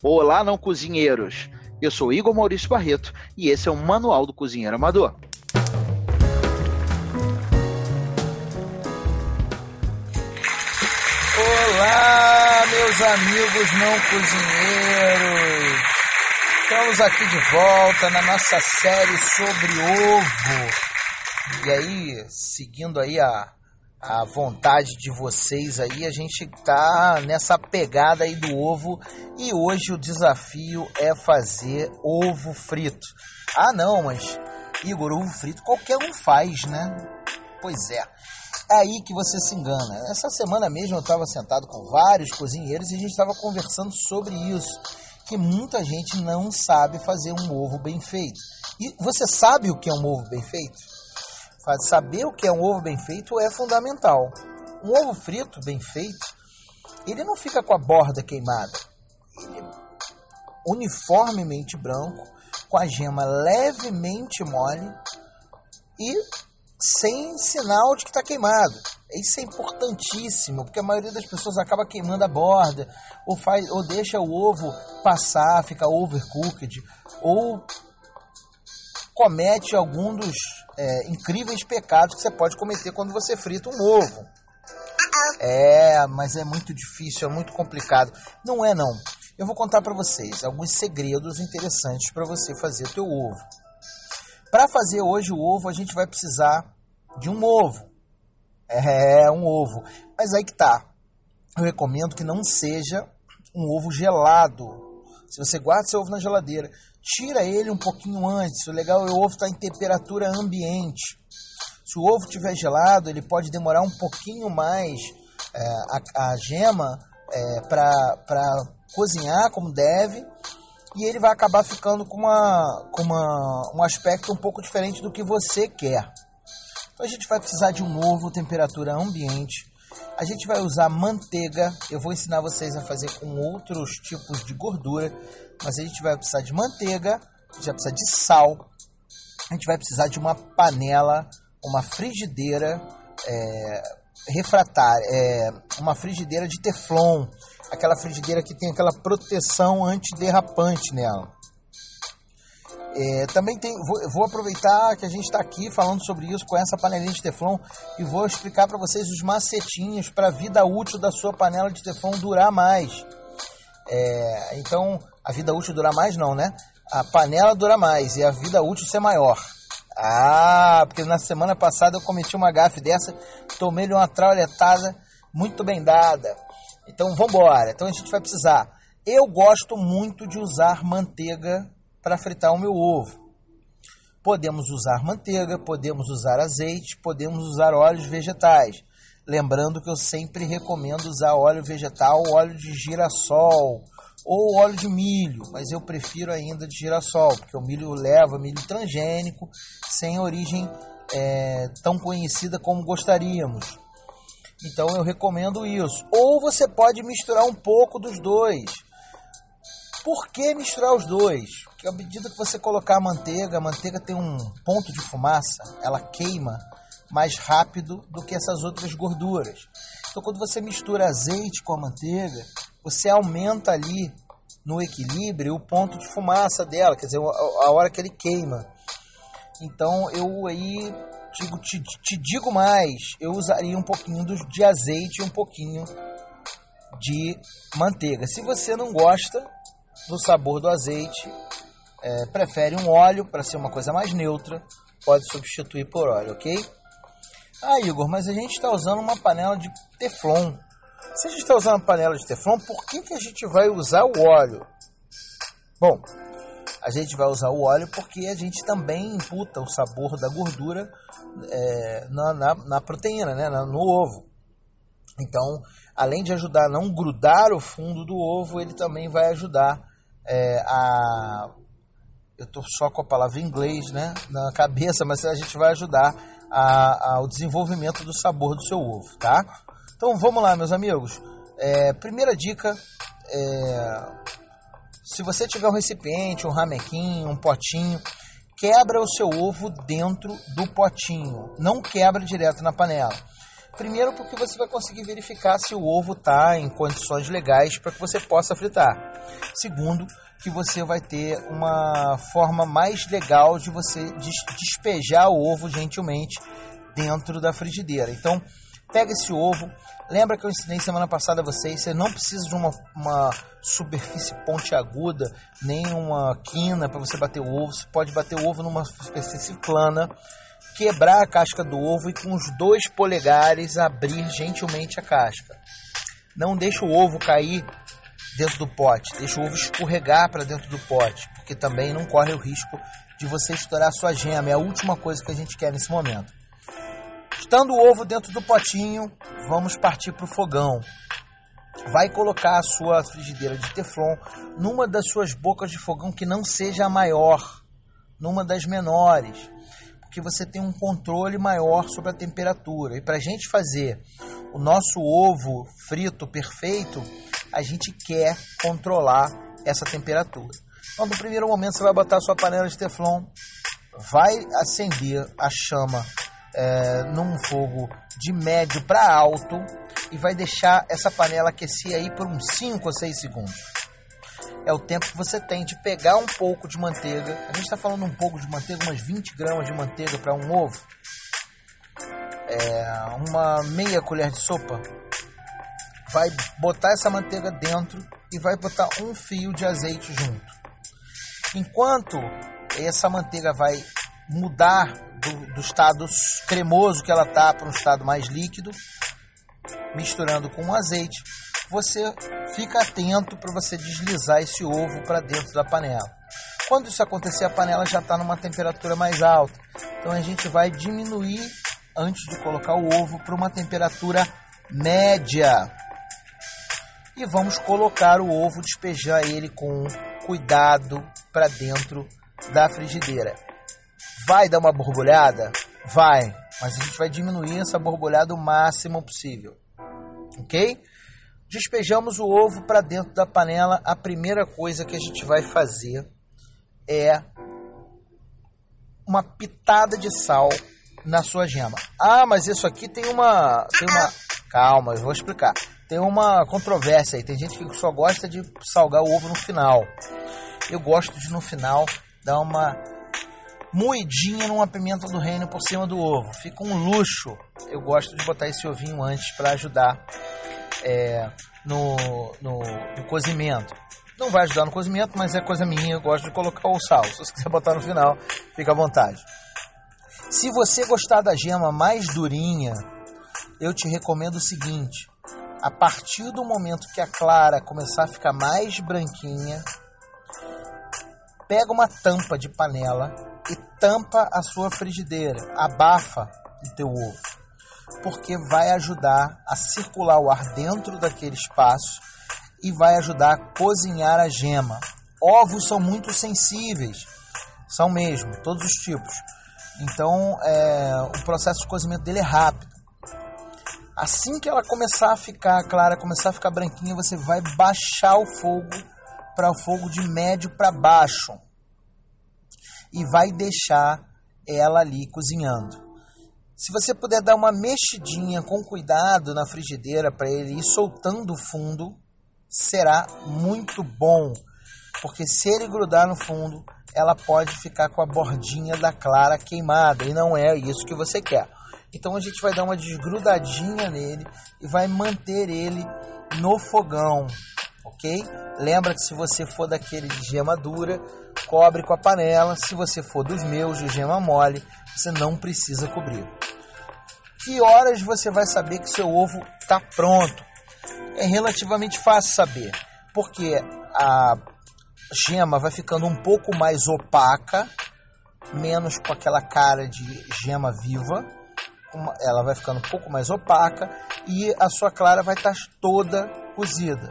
Olá, não cozinheiros! Eu sou Igor Maurício Barreto e esse é o Manual do Cozinheiro Amador. Olá, meus amigos não cozinheiros! Estamos aqui de volta na nossa série sobre ovo. E aí, seguindo aí a, a vontade de vocês aí, a gente tá nessa pegada aí do ovo e hoje o desafio é fazer ovo frito. Ah, não, mas Igor, ovo frito qualquer um faz, né? Pois é. É aí que você se engana. Essa semana mesmo eu estava sentado com vários cozinheiros e a gente estava conversando sobre isso, que muita gente não sabe fazer um ovo bem feito. E você sabe o que é um ovo bem feito? Saber o que é um ovo bem feito é fundamental. Um ovo frito bem feito, ele não fica com a borda queimada. Ele é uniformemente branco, com a gema levemente mole e sem sinal de que está queimado. Isso é importantíssimo, porque a maioria das pessoas acaba queimando a borda, ou, faz, ou deixa o ovo passar, fica overcooked, ou comete algum dos é, incríveis pecados que você pode cometer quando você frita um ovo. É, mas é muito difícil, é muito complicado. Não é não. Eu vou contar para vocês alguns segredos interessantes para você fazer o teu ovo. Para fazer hoje o ovo, a gente vai precisar de um ovo. É, um ovo. Mas aí que tá. Eu recomendo que não seja um ovo gelado. Se você guarda seu ovo na geladeira tira ele um pouquinho antes. O legal é o ovo estar tá em temperatura ambiente. Se o ovo estiver gelado, ele pode demorar um pouquinho mais é, a, a, gema é, para cozinhar como deve e ele vai acabar ficando com, uma, com uma, um aspecto um pouco diferente do que você quer. Então a gente vai precisar de um ovo, temperatura ambiente. A gente vai usar manteiga. Eu vou ensinar vocês a fazer com outros tipos de gordura mas a gente vai precisar de manteiga, a gente vai precisar de sal, a gente vai precisar de uma panela, uma frigideira é, refratária, é, uma frigideira de teflon, aquela frigideira que tem aquela proteção antiderrapante nela. É, também tem, vou, vou, aproveitar que a gente está aqui falando sobre isso com essa panelinha de teflon e vou explicar para vocês os macetinhos para a vida útil da sua panela de teflon durar mais. É, então, a vida útil dura mais, não, né? A panela dura mais e a vida útil ser maior. Ah, porque na semana passada eu cometi uma gafe dessa, tomei-lhe uma trauletada muito bem dada. Então vamos embora. Então a gente vai precisar. Eu gosto muito de usar manteiga para fritar o meu ovo. Podemos usar manteiga, podemos usar azeite, podemos usar óleos vegetais. Lembrando que eu sempre recomendo usar óleo vegetal, óleo de girassol ou óleo de milho, mas eu prefiro ainda de girassol, porque o milho leva milho transgênico, sem origem é, tão conhecida como gostaríamos. Então eu recomendo isso. Ou você pode misturar um pouco dos dois. Por que misturar os dois? Porque à medida que você colocar a manteiga, a manteiga tem um ponto de fumaça, ela queima mais rápido do que essas outras gorduras. Então, quando você mistura azeite com a manteiga, você aumenta ali no equilíbrio o ponto de fumaça dela, quer dizer, a, hora que ele queima. Então, eu aí digo, te, te digo mais, eu usaria um pouquinho de azeite e um pouquinho de manteiga. Se você não gosta do sabor do azeite, é, prefere um óleo para ser uma coisa mais neutra, pode substituir por óleo, ok? Ah, Igor, mas a gente está usando uma panela de Teflon. Se a gente está usando uma panela de Teflon, por que, que a gente vai usar o óleo? Bom, a gente vai usar o óleo porque a gente também imputa o sabor da gordura é, na, na, na, proteína, né, no ovo. Então, além de ajudar a não grudar o fundo do ovo, ele também vai ajudar é, a. Eu estou só com a palavra em inglês né, na cabeça, mas a gente vai ajudar a, ao desenvolvimento do sabor do seu ovo, tá? Então vamos lá, meus amigos. É, primeira dica é, se você tiver um recipiente, um ramequinho, um potinho, quebra o seu ovo dentro do potinho. Não quebra direto na panela. Primeiro, porque você vai conseguir verificar se o ovo está em condições legais para que você possa fritar. Segundo, que você vai ter uma forma mais legal de você despejar o ovo gentilmente dentro da frigideira. Então, pega esse ovo. Lembra que eu ensinei semana passada a vocês? Você não precisa de uma, uma superfície pontiaguda, nem uma quina para você bater o ovo. Você pode bater o ovo numa superfície plana quebrar a casca do ovo e com os dois polegares abrir gentilmente a casca. Não deixe o ovo cair dentro do pote, deixe o ovo escorregar para dentro do pote, porque também não corre o risco de você estourar sua gema. É a última coisa que a gente quer nesse momento. Estando o ovo dentro do potinho, vamos partir para o fogão. Vai colocar a sua frigideira de teflon numa das suas bocas de fogão que não seja a maior, numa das menores porque você tem um controle maior sobre a temperatura. E para a gente fazer o nosso ovo frito perfeito, a gente quer controlar essa temperatura. Então, no primeiro momento, você vai botar a sua panela de teflon, vai acender a chama é, num fogo de médio para alto e vai deixar essa panela aquecer aí por uns 5 ou 6 segundos é o tempo que você tem de pegar um pouco de manteiga. A gente está falando um pouco de manteiga, umas 20 gramas de manteiga para um ovo. É, uma meia colher de sopa. Vai botar essa manteiga dentro e vai botar um fio de azeite junto. Enquanto essa manteiga vai mudar do, do estado cremoso que ela está para um estado mais líquido, misturando com o azeite, você fica atento para você deslizar esse ovo para dentro da panela. Quando isso acontecer, a panela já está numa temperatura mais alta. Então a gente vai diminuir antes de colocar o ovo para uma temperatura média. E vamos colocar o ovo, despejar ele com cuidado para dentro da frigideira. Vai dar uma borbulhada? Vai, mas a gente vai diminuir essa borbulhada o máximo possível. Ok? Despejamos o ovo para dentro da panela. A primeira coisa que a gente vai fazer é uma pitada de sal na sua gema. Ah, mas isso aqui tem uma tem uma calma, eu vou explicar. Tem uma controvérsia aí. Tem gente que só gosta de salgar o ovo no final. Eu gosto de no final dar uma moedinha numa pimenta do reino por cima do ovo. Fica um luxo. Eu gosto de botar esse ovinho antes para ajudar é, no, no, no, cozimento. Não vai ajudar no cozimento, mas é coisa minha, eu gosto de colocar o sal. Se você quiser botar no final, fica à vontade. Se você gostar da gema mais durinha, eu te recomendo o seguinte: a partir do momento que a clara começar a ficar mais branquinha, pega uma tampa de panela e tampa a sua frigideira, abafa o teu ovo porque vai ajudar a circular o ar dentro daquele espaço e vai ajudar a cozinhar a gema. Ovos são muito sensíveis, são mesmo, todos os tipos. Então, é, o processo de cozimento dele é rápido. Assim que ela começar a ficar clara, começar a ficar branquinha, você vai baixar o fogo para o fogo de médio para baixo e vai deixar ela ali cozinhando. Se você puder dar uma mexidinha com cuidado na frigideira para ele ir soltando o fundo, será muito bom. Porque se ele grudar no fundo, ela pode ficar com a bordinha da clara queimada e não é isso que você quer. Então a gente vai dar uma desgrudadinha nele e vai manter ele no fogão, ok? Lembra que se você for daquele de gema dura, cobre com a panela. Se você for dos meus de gema mole, você não precisa cobrir. Que horas você vai saber que seu ovo está pronto? É relativamente fácil saber, porque a gema vai ficando um pouco mais opaca, menos com aquela cara de gema viva. Ela vai ficando um pouco mais opaca e a sua clara vai estar toda cozida.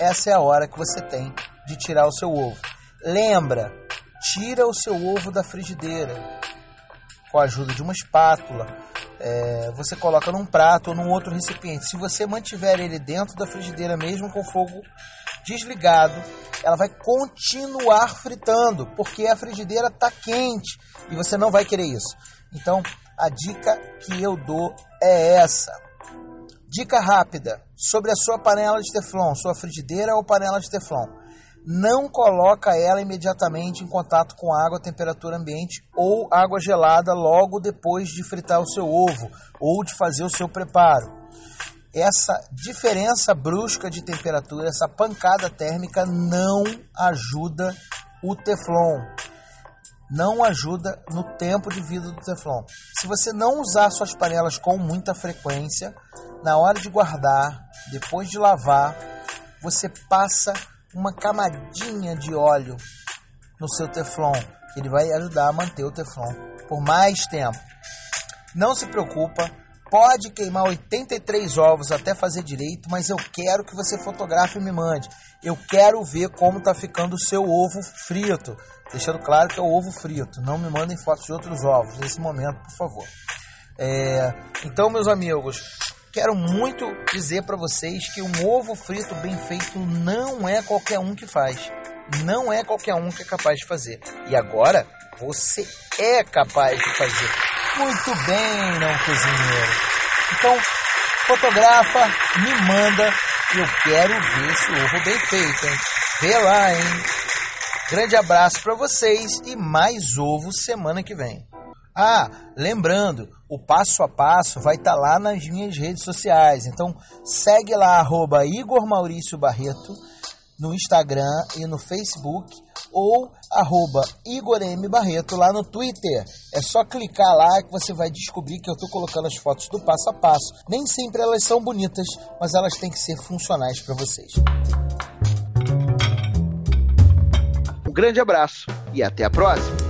Essa é a hora que você tem de tirar o seu ovo. Lembra, tira o seu ovo da frigideira com a ajuda de uma espátula é, você coloca num prato ou num outro recipiente. Se você mantiver ele dentro da frigideira, mesmo com o fogo desligado, ela vai continuar fritando, porque a frigideira está quente e você não vai querer isso. Então, a dica que eu dou é essa: Dica rápida sobre a sua panela de teflon, sua frigideira ou panela de teflon. Não coloca ela imediatamente em contato com água a temperatura ambiente ou água gelada logo depois de fritar o seu ovo ou de fazer o seu preparo. Essa diferença brusca de temperatura, essa pancada térmica não ajuda o teflon não ajuda no tempo de vida do Teflon. Se você não usar suas panelas com muita frequência, na hora de guardar, depois de lavar, você passa uma camadinha de óleo no seu Teflon, que ele vai ajudar a manter o Teflon por mais tempo. Não se preocupa, pode queimar 83 ovos até fazer direito, mas eu quero que você fotografe e me mande. Eu quero ver como está ficando o seu ovo frito. Deixando claro que é o ovo frito. Não me mandem fotos de outros ovos nesse momento, por favor. É, então, meus amigos, quero muito dizer para vocês que um ovo frito bem feito não é qualquer um que faz. Não é qualquer um que é capaz de fazer. E agora você é capaz de fazer. Muito bem, não cozinheiro. Então, fotografa, me manda. Eu quero ver esse ovo bem feito, hein? Vê lá, hein? Grande abraço para vocês e mais ovo semana que vem. Ah, lembrando, o passo a passo vai estar tá lá nas minhas redes sociais. Então segue lá, arroba Igor Maurício Barreto, no Instagram e no Facebook, ou arroba Igor M. Barreto lá no Twitter. É só clicar lá que você vai descobrir que eu estou colocando as fotos do passo a passo. Nem sempre elas são bonitas, mas elas têm que ser funcionais para vocês. Um grande abraço e até a próxima!